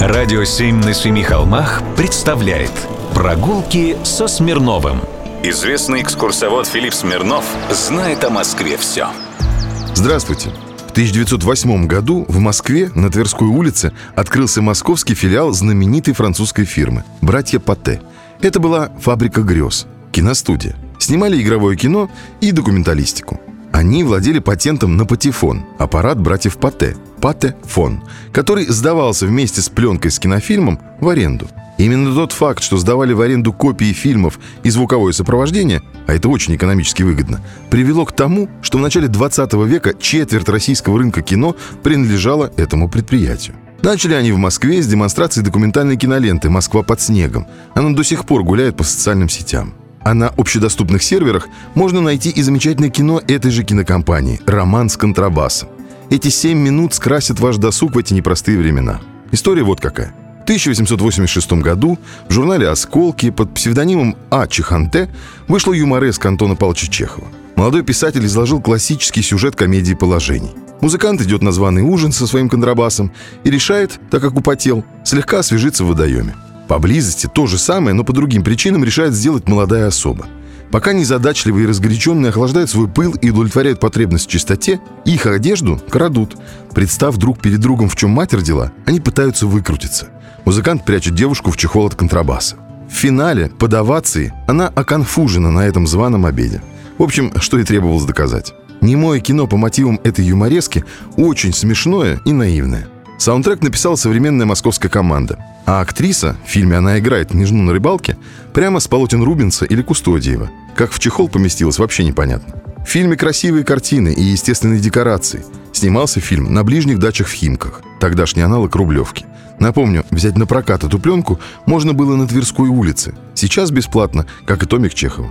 Радио «Семь на семи холмах» представляет Прогулки со Смирновым Известный экскурсовод Филипп Смирнов знает о Москве все Здравствуйте! В 1908 году в Москве на Тверской улице открылся московский филиал знаменитой французской фирмы «Братья Патте». Это была фабрика грез, киностудия. Снимали игровое кино и документалистику. Они владели патентом на патефон, аппарат братьев Патте, патефон, который сдавался вместе с пленкой с кинофильмом в аренду. Именно тот факт, что сдавали в аренду копии фильмов и звуковое сопровождение, а это очень экономически выгодно, привело к тому, что в начале 20 века четверть российского рынка кино принадлежала этому предприятию. Начали они в Москве с демонстрации документальной киноленты «Москва под снегом». Она до сих пор гуляет по социальным сетям. А на общедоступных серверах можно найти и замечательное кино этой же кинокомпании «Роман с контрабасом». Эти семь минут скрасят ваш досуг в эти непростые времена. История вот какая. В 1886 году в журнале «Осколки» под псевдонимом А. Чеханте вышла юмореска Антона Павловича Чехова. Молодой писатель изложил классический сюжет комедии положений. Музыкант идет на званый ужин со своим контрабасом и решает, так как употел, слегка освежиться в водоеме. Поблизости то же самое, но по другим причинам решает сделать молодая особа. Пока незадачливые и разгоряченные охлаждают свой пыл и удовлетворяют потребность в чистоте, их одежду крадут. Представ друг перед другом, в чем мать родила, они пытаются выкрутиться. Музыкант прячет девушку в чехол от контрабаса. В финале, под овацией, она оконфужена на этом званом обеде. В общем, что и требовалось доказать. Немое кино по мотивам этой юморески очень смешное и наивное. Саундтрек написала современная московская команда. А актриса, в фильме она играет княжну на рыбалке, прямо с полотен Рубинса или Кустодиева. Как в чехол поместилась, вообще непонятно. В фильме красивые картины и естественные декорации. Снимался фильм на ближних дачах в Химках, тогдашний аналог Рублевки. Напомню, взять на прокат эту пленку можно было на Тверской улице. Сейчас бесплатно, как и Томик Чехова.